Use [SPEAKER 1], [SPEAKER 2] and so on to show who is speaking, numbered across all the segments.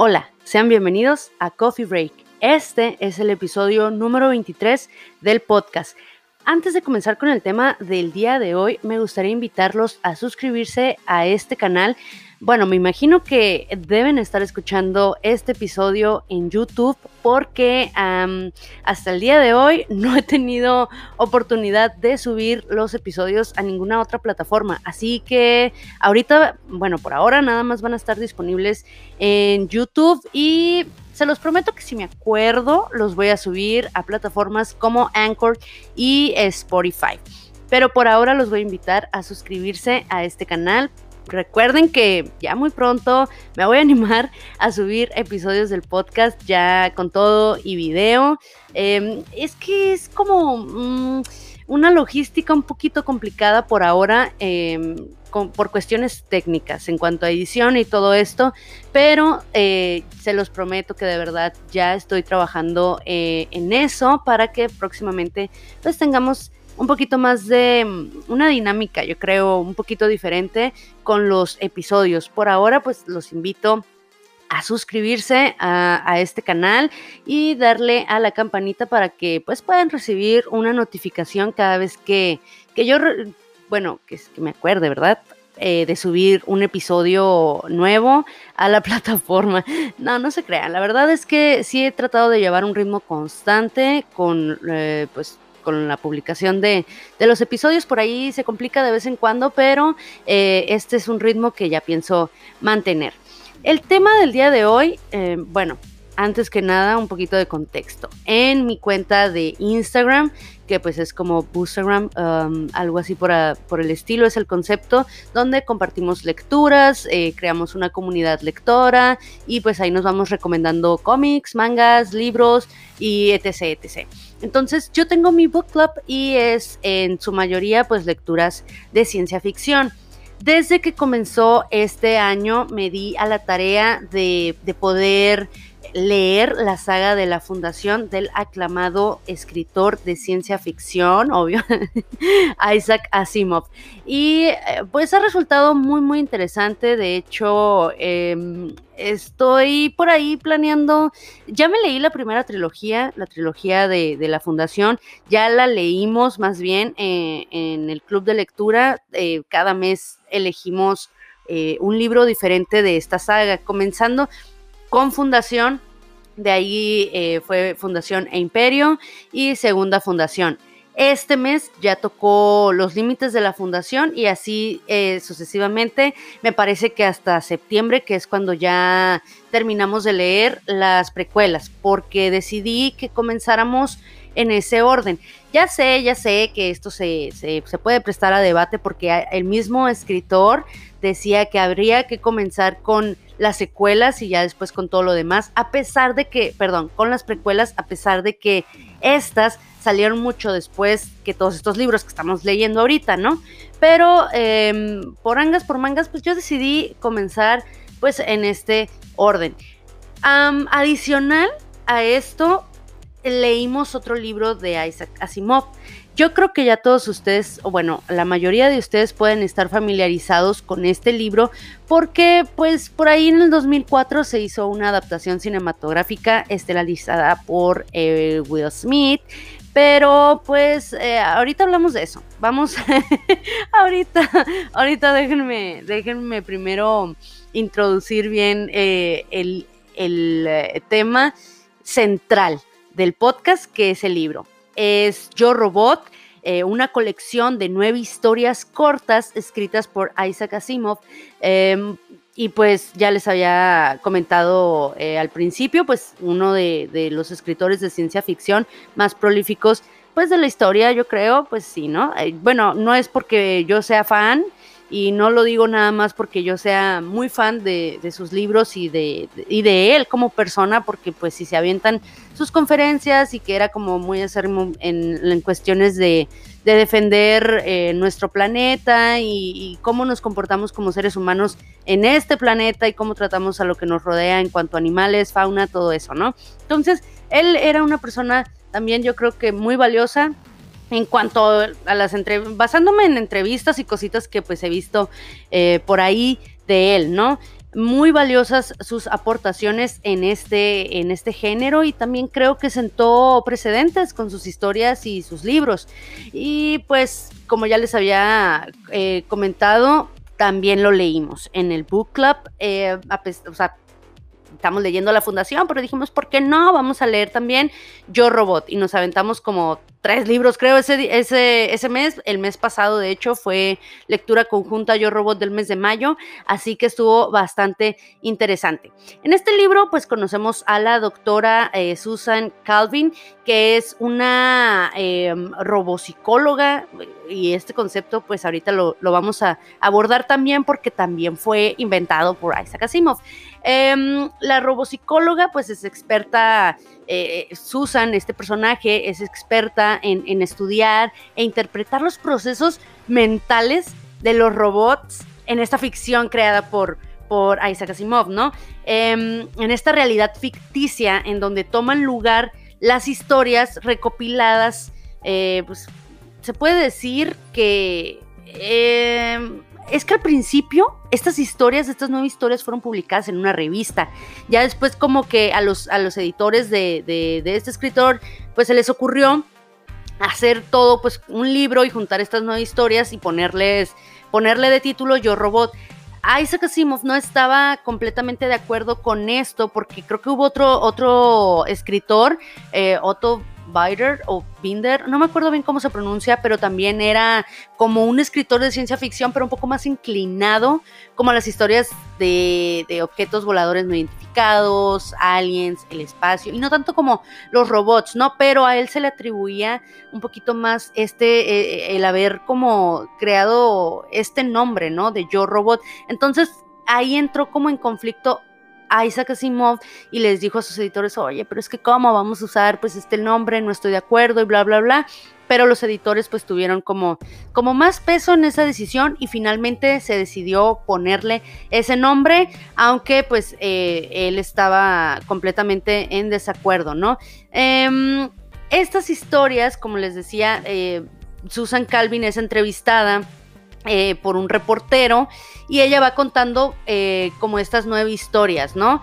[SPEAKER 1] Hola, sean bienvenidos a Coffee Break. Este es el episodio número 23 del podcast. Antes de comenzar con el tema del día de hoy, me gustaría invitarlos a suscribirse a este canal bueno, me imagino que deben estar escuchando este episodio en YouTube porque hasta el día de hoy no he tenido oportunidad de subir los episodios a ninguna otra plataforma. Así que ahorita, bueno, por ahora nada más van a estar disponibles en YouTube y se los prometo que si me acuerdo los voy a subir a plataformas como Anchor y Spotify. Pero por ahora los voy a invitar a suscribirse a este canal Recuerden que ya muy pronto me voy a animar a subir episodios del podcast ya con todo y video. Em, es que es como mm, una logística un poquito complicada por ahora. Em, por cuestiones técnicas en cuanto a edición y todo esto, pero eh, se los prometo que de verdad ya estoy trabajando eh, en eso para que próximamente pues tengamos un poquito más de mm, una dinámica, yo creo, un poquito diferente con los episodios. Por ahora, pues los invito a suscribirse a, este canal y darle a la campanita para que pues puedan recibir una notificación cada vez que, que yo, bueno, que, me acuerde, ¿verdad? Eh, de subir un episodio nuevo a la plataforma. No, no se crean. La verdad es que sí he tratado de llevar un ritmo constante con, eh, pues, con la publicación de, los episodios. Por ahí se complica de vez en cuando, pero eh, este es un ritmo que ya pienso mantener. El tema del día de hoy, eh, bueno, antes que nada un poquito de contexto. En mi cuenta de Instagram que pues es como Boostagram, um, algo así por, por, el estilo, es el concepto, donde compartimos lecturas, eh, creamos una comunidad lectora y pues ahí nos vamos recomendando cómics, mangas, libros y etc, etc. Entonces yo tengo mi book club y es en su mayoría pues lecturas de ciencia ficción. Desde que comenzó este año me di a la tarea de poder leer la saga de la fundación del aclamado escritor de ciencia ficción, obvio, Isaac Asimov. Y eh, pues ha resultado muy, muy interesante. De hecho, em, estoy por ahí planeando, ya me leí la primera trilogía, la trilogía de, la fundación, ya la leímos más bien eh, en el club de lectura. Eh, cada mes elegimos un libro diferente de esta saga, comenzando con Fundación, de ahí eh, fue Fundación e Imperio y Segunda Fundación. Este mes ya tocó los límites de la fundación y así eh, sucesivamente. Me parece que hasta septiembre, que es cuando ya terminamos de leer las precuelas, porque decidí que comenzáramos en ese orden. Ya sé, ya sé que esto se, se, puede prestar a debate porque el mismo escritor decía que habría que comenzar con las secuelas y ya después con todo lo demás, a pesar de que, perdón, con las precuelas, a pesar de que estas salieron mucho después que todos estos libros que estamos leyendo ahorita, ¿no? Pero em, por angas, por mangas, pues yo decidí comenzar pues en este orden. adicional a esto, leímos otro libro de Isaac Asimov. Yo creo que ya todos ustedes, o bueno, la mayoría de ustedes pueden estar familiarizados con este libro porque pues por ahí en el 2004 se hizo una adaptación cinematográfica estelarizada por eh, Will Smith. Pero pues eh, ahorita hablamos de eso. Vamos, ahorita, ahorita déjenme, déjenme primero introducir bien eh, el, el tema central del podcast, que es el libro es Yo Robot, eh, una colección de nueve historias cortas escritas por Isaac Asimov. Em, y pues ya les había comentado eh, al principio, pues uno de, los escritores de ciencia ficción más prolíficos pues de la historia, yo creo, pues sí, ¿no? Eh, bueno, no es porque yo sea fan, y no lo digo nada más porque yo sea muy fan de, sus libros y de, y de él como persona, porque pues si se avientan sus conferencias y que era como muy acérrimo en, en cuestiones de, defender eh, nuestro planeta y, cómo nos comportamos como seres humanos en este planeta y cómo tratamos a lo que nos rodea en cuanto a animales, fauna, todo eso, ¿no? Entonces, él era una persona también yo creo que muy valiosa, en cuanto a las entrevistas, basándome en entrevistas y cositas que pues he visto eh, por ahí de él, ¿no? muy valiosas sus aportaciones en este, en este género y también creo que sentó precedentes con sus historias y sus libros. Y pues, como ya les había eh, comentado, también lo leímos en el book club. Eh, o sea, estamos leyendo la fundación, pero dijimos, ¿por qué no? Vamos a leer también Yo Robot. Y nos aventamos como tres libros, creo, ese, ese, ese mes. El mes pasado, de hecho, fue lectura conjunta Yo Robot del mes de mayo, así que estuvo bastante interesante. En este libro, pues conocemos a la doctora eh, Susan Calvin, que es una eh, robopsicóloga, y este concepto, pues ahorita lo, lo vamos a abordar también porque también fue inventado por Isaac Asimov. Em, la robopsicóloga, pues es experta, eh, Susan, este personaje, es experta en, estudiar e interpretar los procesos mentales de los robots en esta ficción creada por, por Isaac Asimov, ¿no? Em, en esta realidad ficticia en donde toman lugar las historias recopiladas, eh, pues se puede decir que em, es que al principio estas historias, estas nueve historias fueron publicadas en una revista. Ya después como que a los, a los editores de, de, este escritor, pues se les ocurrió hacer todo, pues un libro y juntar estas nueve historias y ponerles, ponerle de título Yo Robot. Isaac Asimov no estaba completamente de acuerdo con esto porque creo que hubo otro, otro escritor, eh, Otto Binder o Binder, no me acuerdo bien cómo se pronuncia, pero también era como un escritor de ciencia ficción, pero un poco más inclinado como a las historias de, objetos voladores no identificados, aliens, el espacio, y no tanto como los robots, ¿no? Pero a él se le atribuía un poquito más este, eh, el haber como creado este nombre, ¿no? De Yo Robot. Entonces ahí entró como en conflicto Isaac Asimov y les dijo a sus editores, oye, pero es que cómo vamos a usar pues este nombre, no estoy de acuerdo y bla, bla, bla. Pero los editores pues tuvieron como, como más peso en esa decisión y finalmente se decidió ponerle ese nombre, aunque pues eh, él estaba completamente en desacuerdo, ¿no? Em, estas historias, como les decía, eh, Susan Calvin es entrevistada eh, por un reportero y ella va contando eh, como estas nueve historias, ¿no?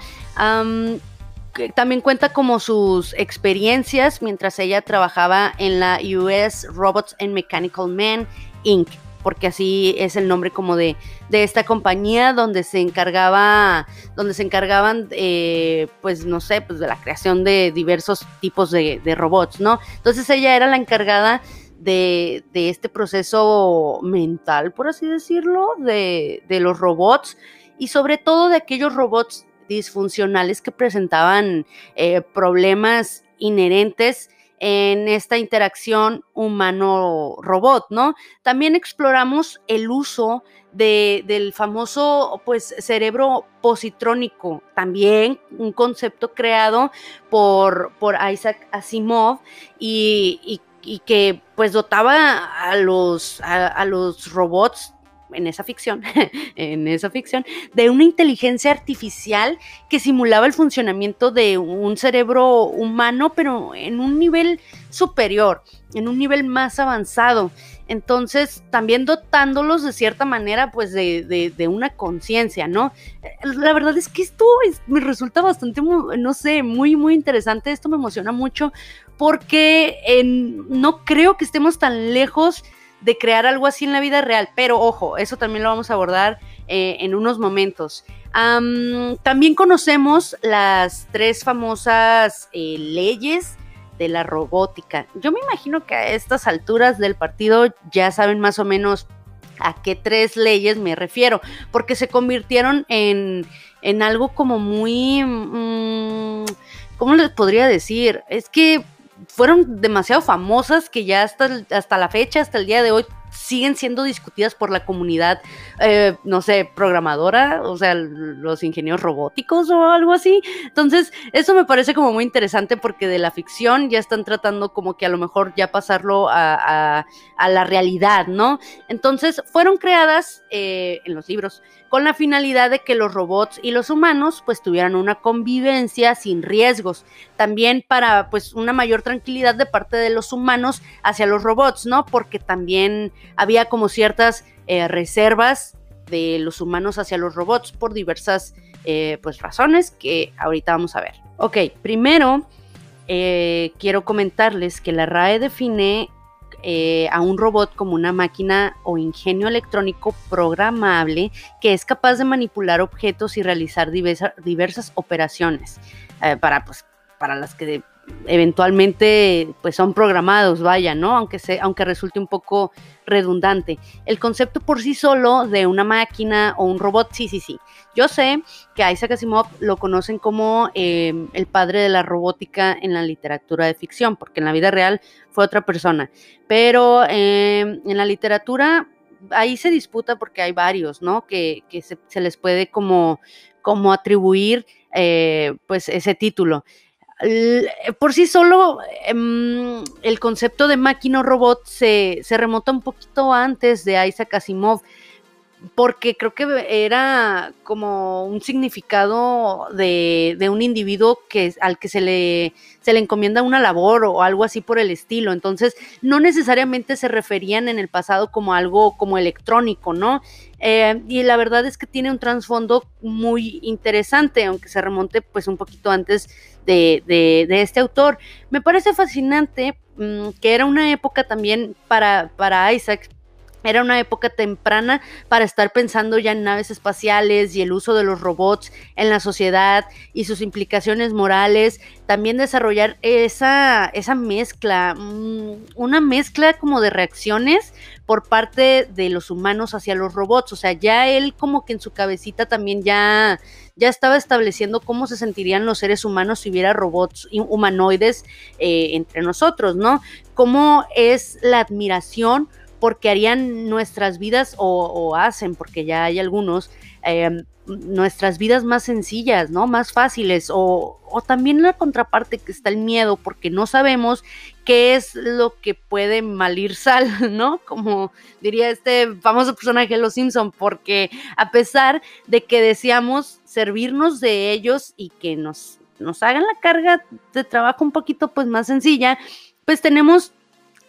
[SPEAKER 1] también cuenta como sus experiencias mientras ella trabajaba en la US Robots and Mechanical Men Inc., porque así es el nombre como de, de esta compañía donde se encargaba, donde se encargaban, eh, pues no sé, pues de la creación de diversos tipos de, de robots, ¿no? Entonces ella era la encargada de, este proceso mental, por así decirlo, de, los robots y sobre todo de aquellos robots disfuncionales que presentaban eh, problemas inherentes en esta interacción humano-robot, ¿no? También exploramos el uso del famoso pues, cerebro positrónico, también un concepto creado por, Isaac Asimov y, y y que pues dotaba a los, a, los robots en esa ficción, en esa ficción, de una inteligencia artificial que simulaba el funcionamiento de un cerebro humano, pero en un nivel superior, en un nivel más avanzado. Entonces, también dotándolos de cierta manera, pues, de, de, una conciencia, ¿no? La verdad es que esto me resulta bastante, no sé, muy, muy interesante. Esto me emociona mucho porque no creo que estemos tan lejos de crear algo así en la vida real, pero ojo, eso también lo vamos a abordar eh, en unos momentos. también conocemos las tres famosas eh, leyes de la robótica. Yo me imagino que a estas alturas del partido ya saben más o menos a qué tres leyes me refiero, porque se convirtieron en, en algo como muy... Mm, ¿Cómo les podría decir? Es que fueron demasiado famosas que ya hasta, hasta la fecha, hasta el día de hoy, siguen siendo discutidas por la comunidad, eh, no sé, programadora, o sea, los ingenieros robóticos o algo así. Entonces, eso me parece como muy interesante porque de la ficción ya están tratando como que a lo mejor ya pasarlo a, la realidad, ¿no? Entonces, fueron creadas eh, en los libros con la finalidad de que los robots y los humanos pues tuvieran una convivencia sin riesgos. También para pues una mayor tranquilidad de parte de los humanos hacia los robots, ¿no? Porque también había como ciertas eh, reservas de los humanos hacia los robots por diversas eh, pues, razones que ahorita vamos a ver. Ok, primero eh, quiero comentarles que la RAE define a un robot como una máquina o ingenio electrónico programable que es capaz de manipular objetos y realizar diversas operaciones para, pues, para las que eventualmente pues son programados, vaya, ¿no? Aunque, se, aunque resulte un poco redundante. El concepto por sí solo de una máquina o un robot, sí, sí, sí. Yo sé que Isaac Asimov lo conocen como em, el padre de la robótica en la literatura de ficción, porque en la vida real fue otra persona. Pero em, en la literatura ahí se disputa porque hay varios, ¿no? Que, se, les puede como, como atribuir eh, pues ese título por sí solo em, el concepto de máquina o robot se, se, remota un poquito antes de Isaac Asimov, porque creo que era como un significado de, un individuo que, al que se le, se le encomienda una labor o algo así por el estilo. Entonces, no necesariamente se referían en el pasado como algo como electrónico, ¿no? Eh, y la verdad es que tiene un trasfondo muy interesante, aunque se remonte pues un poquito antes de, de, este autor. Me parece fascinante mm, que era una época también para, para Isaac era una época temprana para estar pensando ya en naves espaciales y el uso de los robots en la sociedad y sus implicaciones morales. También desarrollar esa, esa mezcla, mm, una mezcla como de reacciones por parte de los humanos hacia los robots. O sea, ya él como que en su cabecita también ya, ya estaba estableciendo cómo se sentirían los seres humanos si hubiera robots humanoides eh, entre nosotros, ¿no? Cómo es la admiración porque harían nuestras vidas o, hacen, porque ya hay algunos, em, nuestras vidas más sencillas, ¿no? Más fáciles o, también la contraparte que está el miedo porque no sabemos qué es lo que puede malir sal, ¿no? Como diría este famoso personaje de Los Simpson, porque a pesar de que deseamos servirnos de ellos y que nos, nos hagan la carga de trabajo un poquito pues más sencilla, pues tenemos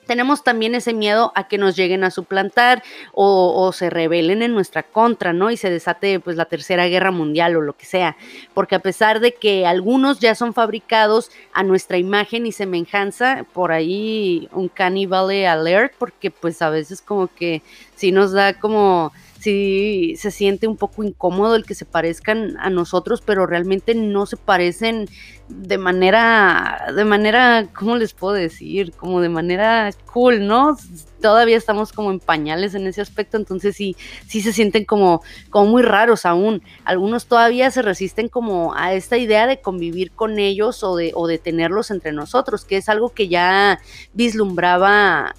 [SPEAKER 1] tenemos también ese miedo a que nos lleguen a suplantar o, se rebelen en nuestra contra, ¿no? Y se desate pues la tercera guerra mundial o lo que sea. Porque a pesar de que algunos ya son fabricados a nuestra imagen y semejanza, por ahí un cannibal alert, porque pues a veces como que sí nos da como sí se siente un poco incómodo el que se parezcan a nosotros, pero realmente no se parecen de manera, de manera, ¿cómo les puedo decir? Como de manera cool, ¿no? Todavía estamos como en pañales en ese aspecto, entonces sí, sí se sienten como, como muy raros aún. Algunos todavía se resisten como a esta idea de convivir con ellos o de, o de tenerlos entre nosotros, que es algo que ya vislumbraba,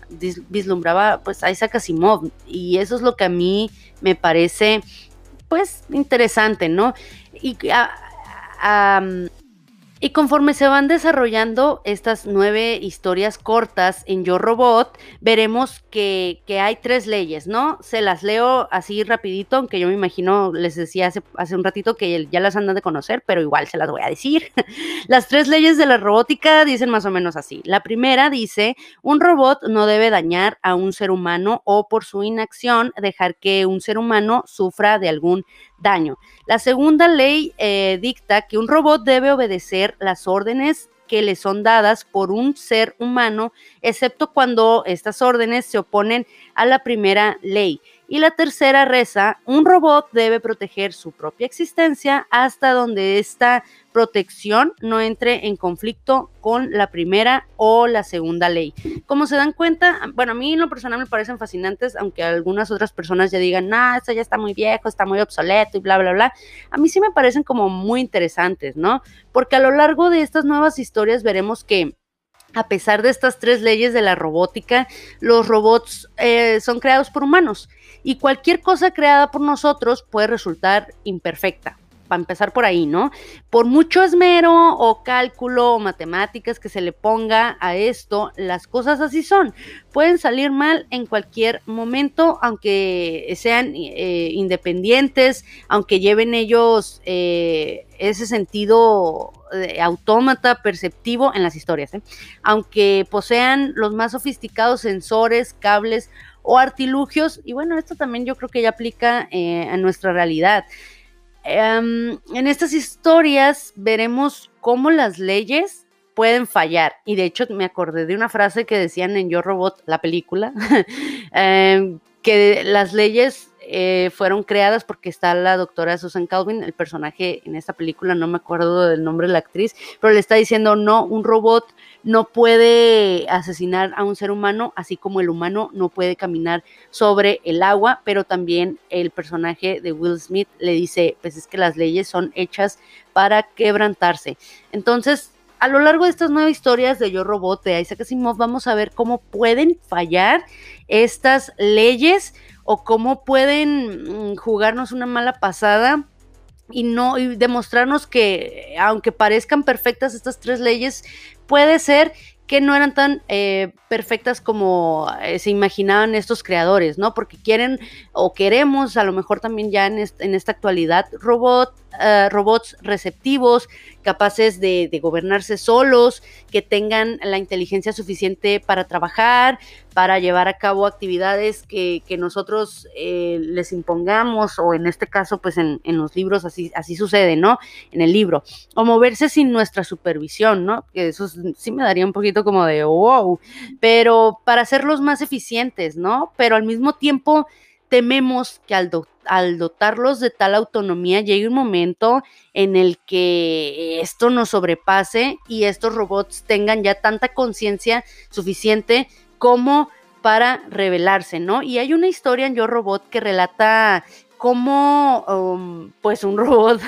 [SPEAKER 1] vislumbraba pues Isaac Asimov, y eso es lo que a mí me parece pues interesante, ¿no? Y a, y conforme se van desarrollando estas nueve historias cortas en Yo Robot, veremos que, hay tres leyes, ¿no? Se las leo así rapidito, aunque yo me imagino, les decía hace, hace un ratito que ya las andan de conocer, pero igual se las voy a decir. las tres leyes de la robótica dicen más o menos así. La primera dice, un robot no debe dañar a un ser humano o por su inacción dejar que un ser humano sufra de algún daño. La segunda ley eh, dicta que un robot debe obedecer las órdenes que le son dadas por un ser humano, excepto cuando estas órdenes se oponen a la primera ley. Y la tercera reza, un robot debe proteger su propia existencia hasta donde esta protección no entre en conflicto con la primera o la segunda ley. Como se dan cuenta, bueno, a mí en lo personal me parecen fascinantes, aunque algunas otras personas ya digan, no, esto ya está muy viejo, está muy obsoleto y bla, bla, bla. A mí sí me parecen como muy interesantes, ¿no? Porque a lo largo de estas nuevas historias veremos que a pesar de estas tres leyes de la robótica, los robots eh, son creados por humanos y cualquier cosa creada por nosotros puede resultar imperfecta. Para empezar por ahí, ¿no? Por mucho esmero o cálculo o matemáticas que se le ponga a esto, las cosas así son. Pueden salir mal en cualquier momento, aunque sean eh, independientes, aunque lleven ellos eh, ese sentido autómata perceptivo en las historias, ¿eh? aunque posean los más sofisticados sensores, cables o artilugios, y bueno, esto también yo creo que ya aplica eh, a nuestra realidad. Em, en estas historias veremos cómo las leyes pueden fallar. Y de hecho me acordé de una frase que decían en Yo Robot, la película, em, que las leyes eh, fueron creadas porque está la doctora Susan Calvin, el personaje en esta película, no me acuerdo del nombre de la actriz, pero le está diciendo, no, un robot no puede asesinar a un ser humano, así como el humano no puede caminar sobre el agua, pero también el personaje de Will Smith le dice, pues es que las leyes son hechas para quebrantarse. Entonces, a lo largo de estas nueve historias de Yo Robot de Isaac Asimov, vamos a ver cómo pueden fallar estas leyes o cómo pueden mm, jugarnos una mala pasada y no y demostrarnos que aunque parezcan perfectas estas tres leyes, puede ser que no eran tan eh, perfectas como eh, se imaginaban estos creadores, ¿no? Porque quieren o queremos, a lo mejor también ya en, en esta actualidad, robot, uh, robots receptivos, capaces de, gobernarse solos, que tengan la inteligencia suficiente para trabajar, para llevar a cabo actividades que, nosotros eh, les impongamos, o en este caso, pues en, los libros así, así sucede, ¿no? En el libro. O moverse sin nuestra supervisión, ¿no? Que eso sí me daría un poquito como de wow, pero para hacerlos más eficientes, ¿no? Pero al mismo tiempo tememos que al, do al, dotarlos de tal autonomía llegue un momento en el que esto nos sobrepase y estos robots tengan ya tanta conciencia suficiente como para revelarse, ¿no? Y hay una historia en Yo Robot que relata cómo um, pues un robot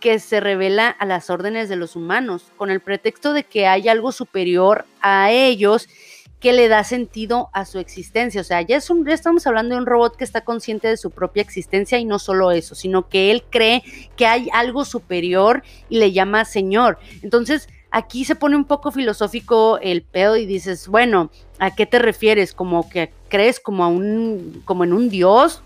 [SPEAKER 1] que se revela a las órdenes de los humanos con el pretexto de que hay algo superior a ellos que le da sentido a su existencia. O sea, ya, es un, ya estamos hablando de un robot que está consciente de su propia existencia y no solo eso, sino que él cree que hay algo superior y le llama Señor. Entonces, aquí se pone un poco filosófico el pedo y dices, bueno, ¿a qué te refieres? ¿Como que crees como, a un, como en un Dios?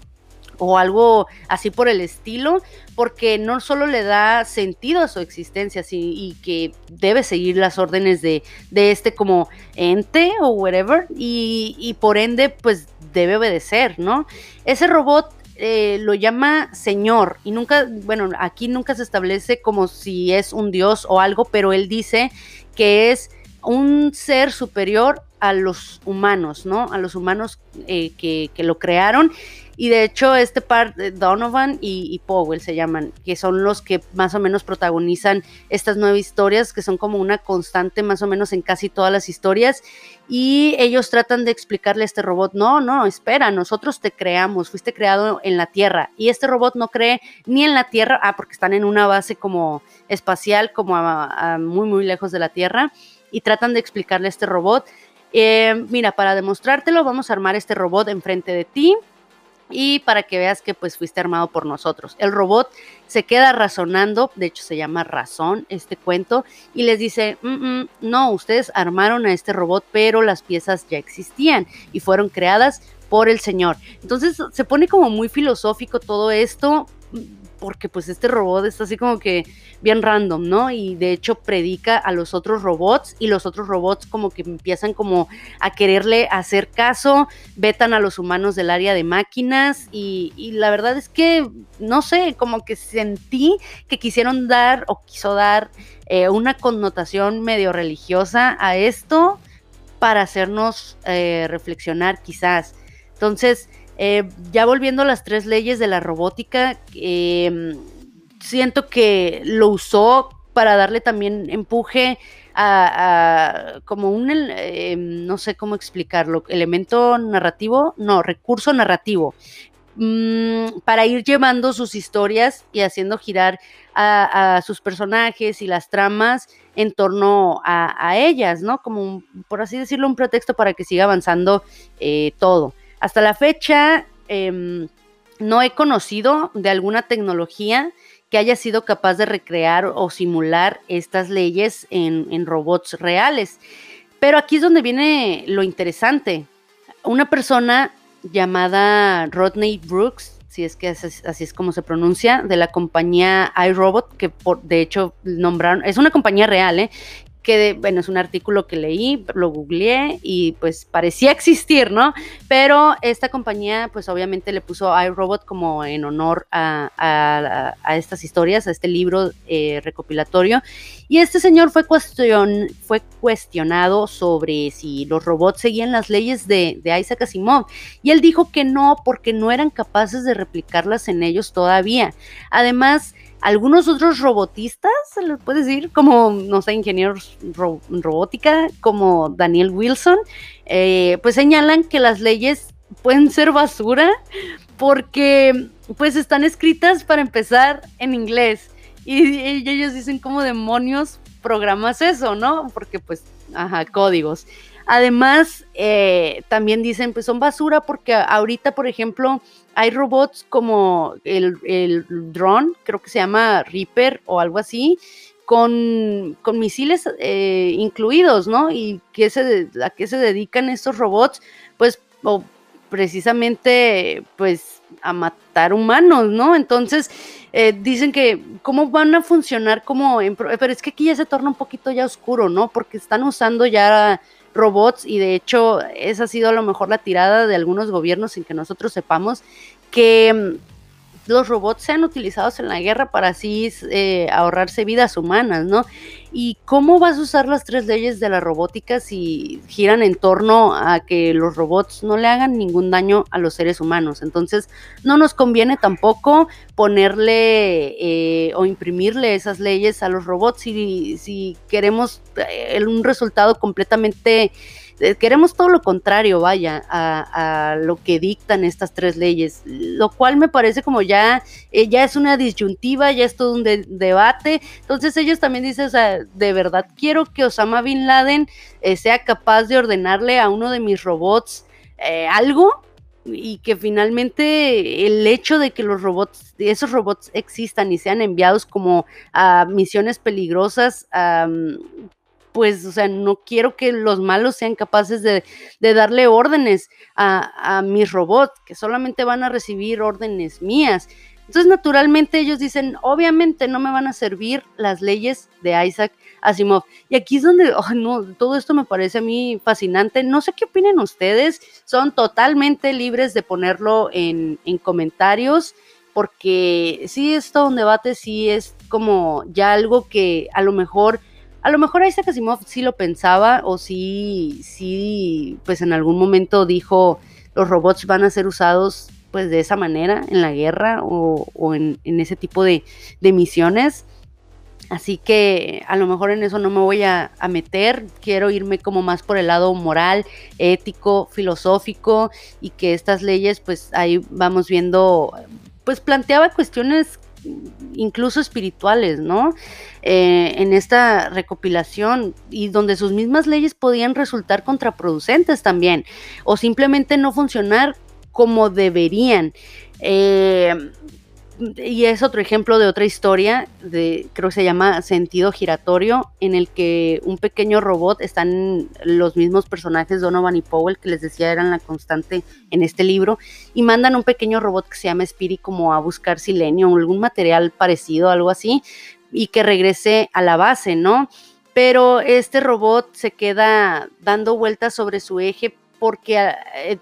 [SPEAKER 1] O algo así por el estilo, porque no solo le da sentido a su existencia sí, y que debe seguir las órdenes de, de este como ente o whatever, y, y, por ende pues debe obedecer, ¿no? Ese robot eh, lo llama señor y nunca, bueno, aquí nunca se establece como si es un dios o algo, pero él dice que es un ser superior a los humanos, ¿no? A los humanos eh, que, que, lo crearon y de hecho, este par, Donovan y, Powell se llaman, que son los que más o menos protagonizan estas nueve historias, que son como una constante más o menos en casi todas las historias. Y ellos tratan de explicarle a este robot, no, no, espera, nosotros te creamos, fuiste creado en la Tierra. Y este robot no cree ni en la Tierra, ah, porque están en una base como espacial, como muy, muy lejos de la Tierra. Y tratan de explicarle a este robot, eh, mira, para demostrártelo, vamos a armar este robot enfrente de ti y para que veas que pues fuiste armado por nosotros. El robot se queda razonando, de hecho se llama razón este cuento, y les dice, mm -mm, no, ustedes armaron a este robot, pero las piezas ya existían y fueron creadas por el Señor. Entonces se pone como muy filosófico todo esto, porque pues este robot está así como que bien random, ¿no? Y de hecho predica a los otros robots y los otros robots como que empiezan como a quererle hacer caso, vetan a los humanos del área de máquinas y, la verdad es que, no sé, como que sentí que quisieron dar o quiso dar eh, una connotación medio religiosa a esto para hacernos eh, reflexionar quizás. Entonces, eh, ya volviendo a las tres leyes de la robótica, eh, siento que lo usó para darle también empuje a, como un, eh, no sé cómo explicarlo, elemento narrativo, no, recurso narrativo, mmm, para ir llevando sus historias y haciendo girar a, sus personajes y las tramas en torno a, ellas, ¿no? Como, por así decirlo, un pretexto para que siga avanzando eh, todo. Hasta la fecha eh, no he conocido de alguna tecnología que haya sido capaz de recrear o simular estas leyes en, en robots reales. Pero aquí es donde viene lo interesante. Una persona llamada Rodney Brooks si es que así, es como se pronuncia, de la compañía iRobot, que por, de hecho nombraron, es una compañía real, ¿eh? Que, bueno, es un artículo que leí, lo googleé y pues parecía existir, ¿no? Pero esta compañía pues obviamente le puso iRobot como en honor a, estas historias, a este libro eh, recopilatorio. Y este señor fue, fue cuestionado sobre si los robots seguían las leyes de, de Isaac Asimov. Y él dijo que no, porque no eran capaces de replicarlas en ellos todavía. Además, algunos otros robotistas, se les puede decir, como, no sé, ingenieros robótica, como Daniel Wilson, eh, pues señalan que las leyes pueden ser basura porque pues están escritas para empezar en inglés. Y, y ellos dicen, ¿cómo demonios programas eso, no? Porque pues, ajá, códigos. Además, eh, también dicen, pues son basura porque ahorita, por ejemplo, hay robots como el, el drone, creo que se llama Reaper o algo así, con, con misiles eh, incluidos, ¿no? Y ¿qué se, a qué se dedican estos robots, pues precisamente, pues a matar humanos, ¿no? Entonces, eh, dicen que cómo van a funcionar como, pero es que aquí ya se torna un poquito ya oscuro, ¿no? Porque están usando ya robots y de hecho esa ha sido a lo mejor la tirada de algunos gobiernos sin que nosotros sepamos que mm, los robots sean utilizados en la guerra para así eh, ahorrarse vidas humanas, ¿no? ¿Y cómo vas a usar las tres leyes de la robótica si giran en torno a que los robots no le hagan ningún daño a los seres humanos? Entonces, no nos conviene tampoco ponerle eh, o imprimirle esas leyes a los robots si, si queremos eh, un resultado completamente queremos todo lo contrario, vaya, a, lo que dictan estas tres leyes, lo cual me parece como ya, eh, ya es una disyuntiva, ya es todo un debate. Entonces ellos también dicen, o sea, de verdad quiero que Osama Bin Laden eh, sea capaz de ordenarle a uno de mis robots algo y que finalmente el hecho de que los robots, esos robots existan y sean enviados como a misiones peligrosas, pues, o sea, no quiero que los malos sean capaces de, darle órdenes a, mis robots, que solamente van a recibir órdenes mías. Entonces, naturalmente, ellos dicen, obviamente no me van a servir las leyes de Isaac Asimov. Y aquí es donde, oh, no, todo esto me parece a mí fascinante. No sé qué opinen ustedes, son totalmente libres de ponerlo en, en comentarios porque sí es todo un debate, sí es como ya algo que a lo mejor a lo mejor Isaac Asimov sí lo pensaba o sí, sí, pues en algún momento dijo los robots van a ser usados pues de esa manera en la guerra o, en, ese tipo de, misiones. Así que a lo mejor en eso no me voy a, a, meter, quiero irme como más por el lado moral, ético, filosófico y que estas leyes pues ahí vamos viendo, pues planteaba cuestiones incluso espirituales, ¿no? Eh, en esta recopilación y donde sus mismas leyes podían resultar contraproducentes también o simplemente no funcionar como deberían. Eh, y es otro ejemplo de otra historia, de, creo que se llama Sentido Giratorio, en el que un pequeño robot, están los mismos personajes, Donovan y Powell, que les decía eran la constante en este libro, y mandan un pequeño robot que se llama Spirit como a buscar Silenio o algún material parecido, algo así, y que regrese a la base, ¿no? Pero este robot se queda dando vueltas sobre su eje porque eh,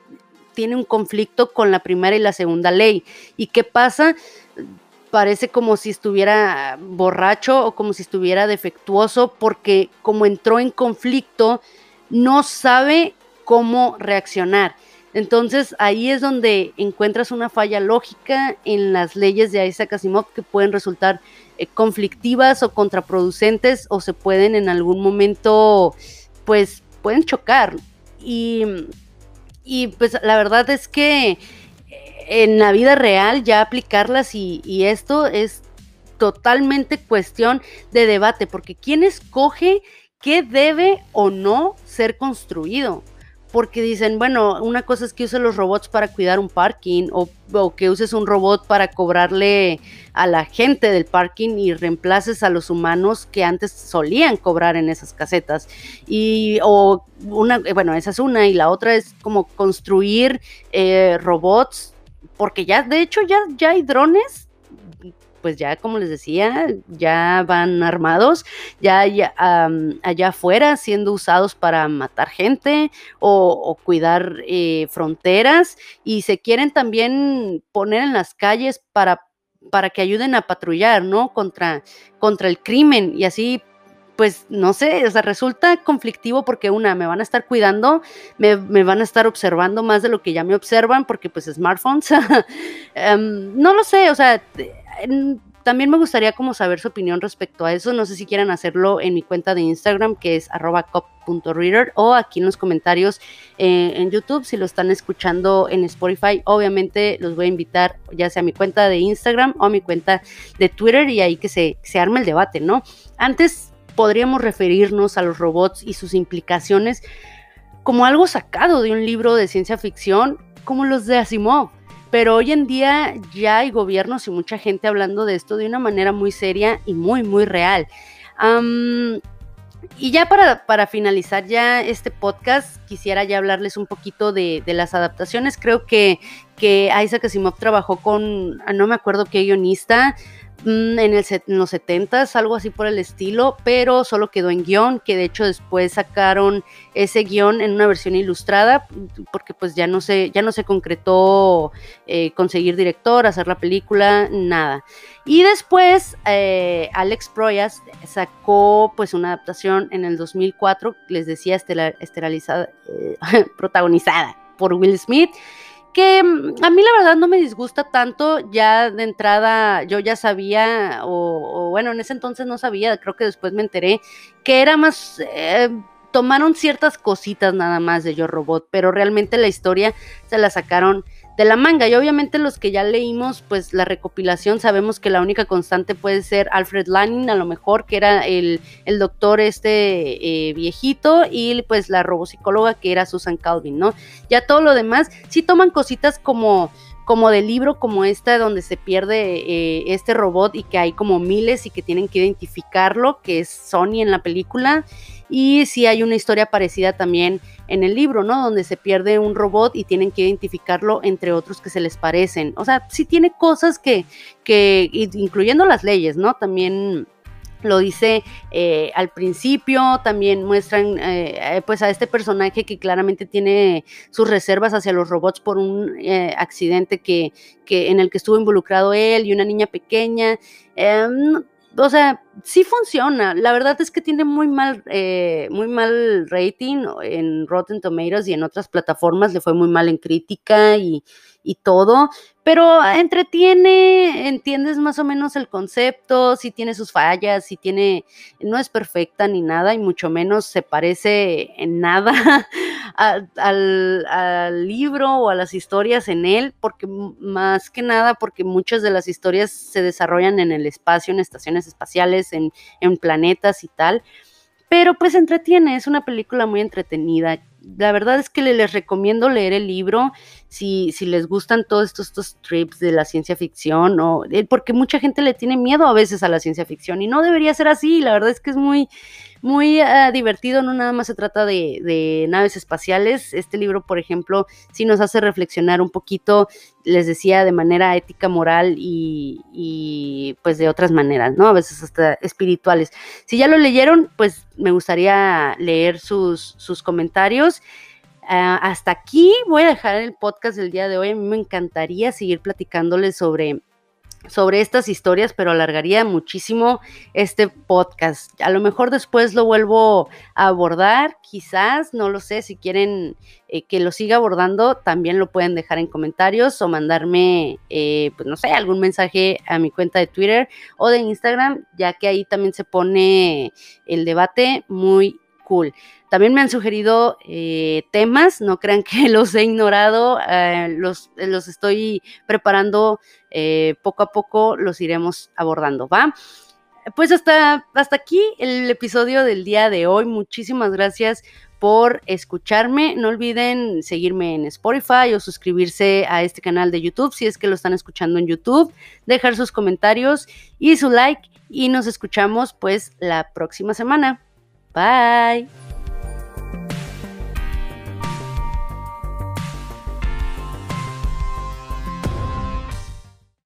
[SPEAKER 1] tiene un conflicto con la primera y la segunda ley. ¿Y qué pasa? Parece como si estuviera borracho o como si estuviera defectuoso porque como entró en conflicto, no sabe cómo reaccionar. Entonces ahí es donde encuentras una falla lógica en las leyes de Isaac Asimov que pueden resultar eh, conflictivas o contraproducentes o se pueden en algún momento, pues pueden chocar. Y, y pues la verdad es que eh, en la vida real ya aplicarlas y, y esto es totalmente cuestión de debate, porque ¿quién escoge qué debe o no ser construido? Porque dicen, bueno, una cosa es que uses los robots para cuidar un parking o, que uses un robot para cobrarle a la gente del parking y reemplaces a los humanos que antes solían cobrar en esas casetas. Y, o una, bueno, esa es una y la otra es como construir eh, robots porque ya, de hecho, ya, ya hay drones pues ya como les decía, ya van armados, ya, allá afuera siendo usados para matar gente o, cuidar eh, fronteras y se quieren también poner en las calles para, para que ayuden a patrullar, ¿no? Contra, contra el crimen y así pues no sé, o sea, resulta conflictivo porque una, me van a estar cuidando, me, van a estar observando más de lo que ya me observan porque pues smartphones, em, no lo sé, o sea, también me gustaría como saber su opinión respecto a eso. No sé si quieran hacerlo en mi cuenta de Instagram, que es arroba cop.reader, o aquí en los comentarios eh, en YouTube, si lo están escuchando en Spotify. Obviamente los voy a invitar ya sea a mi cuenta de Instagram o a mi cuenta de Twitter y ahí que se, se arme el debate, ¿no? Antes podríamos referirnos a los robots y sus implicaciones como algo sacado de un libro de ciencia ficción como los de Asimov. Pero hoy en día ya hay gobiernos y mucha gente hablando de esto de una manera muy seria y muy, muy real. y ya para, finalizar ya este podcast, quisiera ya hablarles un poquito de, las adaptaciones. Creo que, que Isaac Asimov trabajó con, no me acuerdo qué guionista, en, el, los 70 algo así por el estilo, pero solo quedó en guion, que de hecho después sacaron ese guion en una versión ilustrada, porque pues ya no se, ya no se concretó eh, conseguir director, hacer la película, nada. Y después eh, Alex Proyas sacó pues una adaptación en el 2004, les decía, esterilizada, eh, protagonizada por Will Smith que mm, a mí la verdad no me disgusta tanto, ya de entrada yo ya sabía, o, bueno, en ese entonces no sabía, creo que después me enteré, que era más, eh, tomaron ciertas cositas nada más de Yo Robot, pero realmente la historia se la sacaron de la manga. Y obviamente los que ya leímos, pues la recopilación, sabemos que la única constante puede ser Alfred Lanning, a lo mejor, que era el, doctor este eh, viejito, y pues la robopsicóloga que era Susan Calvin, ¿no? Ya todo lo demás, sí toman cositas como como de libro como esta donde se pierde eh, este robot y que hay como miles y que tienen que identificarlo, que es Sony en la película. Y sí hay una historia parecida también en el libro, ¿no? Donde se pierde un robot y tienen que identificarlo entre otros que se les parecen. O sea, sí tiene cosas que, que incluyendo las leyes, ¿no? También lo dice eh, al principio, también muestran eh, eh, pues a este personaje que claramente tiene sus reservas hacia los robots por un accidente que, que, en el que estuvo involucrado él y una niña pequeña. O sea, sí funciona. La verdad es que tiene muy mal, eh, muy mal rating en Rotten Tomatoes y en otras plataformas. Le fue muy mal en crítica y, y todo. Pero entretiene, entiendes más o menos el concepto, si tiene sus fallas, si tiene, no es perfecta ni nada, y mucho menos se parece en nada al, libro o a las historias en él, porque más que nada, porque muchas de las historias se desarrollan en el espacio, en estaciones espaciales, en, en planetas y tal. Pero pues entretiene, es una película muy entretenida la verdad es que les recomiendo leer el libro si, si les gustan todos estos, estos trips de la ciencia ficción, o, eh, porque mucha gente le tiene miedo a veces a la ciencia ficción y no debería ser así, la verdad es que es muy, muy ah, divertido, no nada más se trata de, naves espaciales, este libro, por ejemplo, sí nos hace reflexionar un poquito, les decía, de manera ética, moral y, y pues de otras maneras, ¿no? A veces hasta espirituales. Si ya lo leyeron, pues me gustaría leer sus, sus comentarios. Ah, hasta aquí voy a dejar el podcast del día de hoy. A mí me encantaría seguir platicándoles sobre sobre estas historias, pero alargaría muchísimo este podcast. A lo mejor después lo vuelvo a abordar, quizás, no lo sé, si quieren eh, que lo siga abordando, también lo pueden dejar en comentarios o mandarme, eh, pues no sé, algún mensaje a mi cuenta de Twitter o de Instagram, ya que ahí también se pone el debate muy También me han sugerido eh, temas, no crean que los he ignorado, eh, los, los, estoy preparando eh, poco a poco, los iremos abordando, ¿va? Pues hasta, hasta aquí el episodio del día de hoy. Muchísimas gracias por escucharme. No olviden seguirme en Spotify o suscribirse a este canal de YouTube si es que lo están escuchando en YouTube, dejar sus comentarios y su like y nos escuchamos pues la próxima semana. Bye.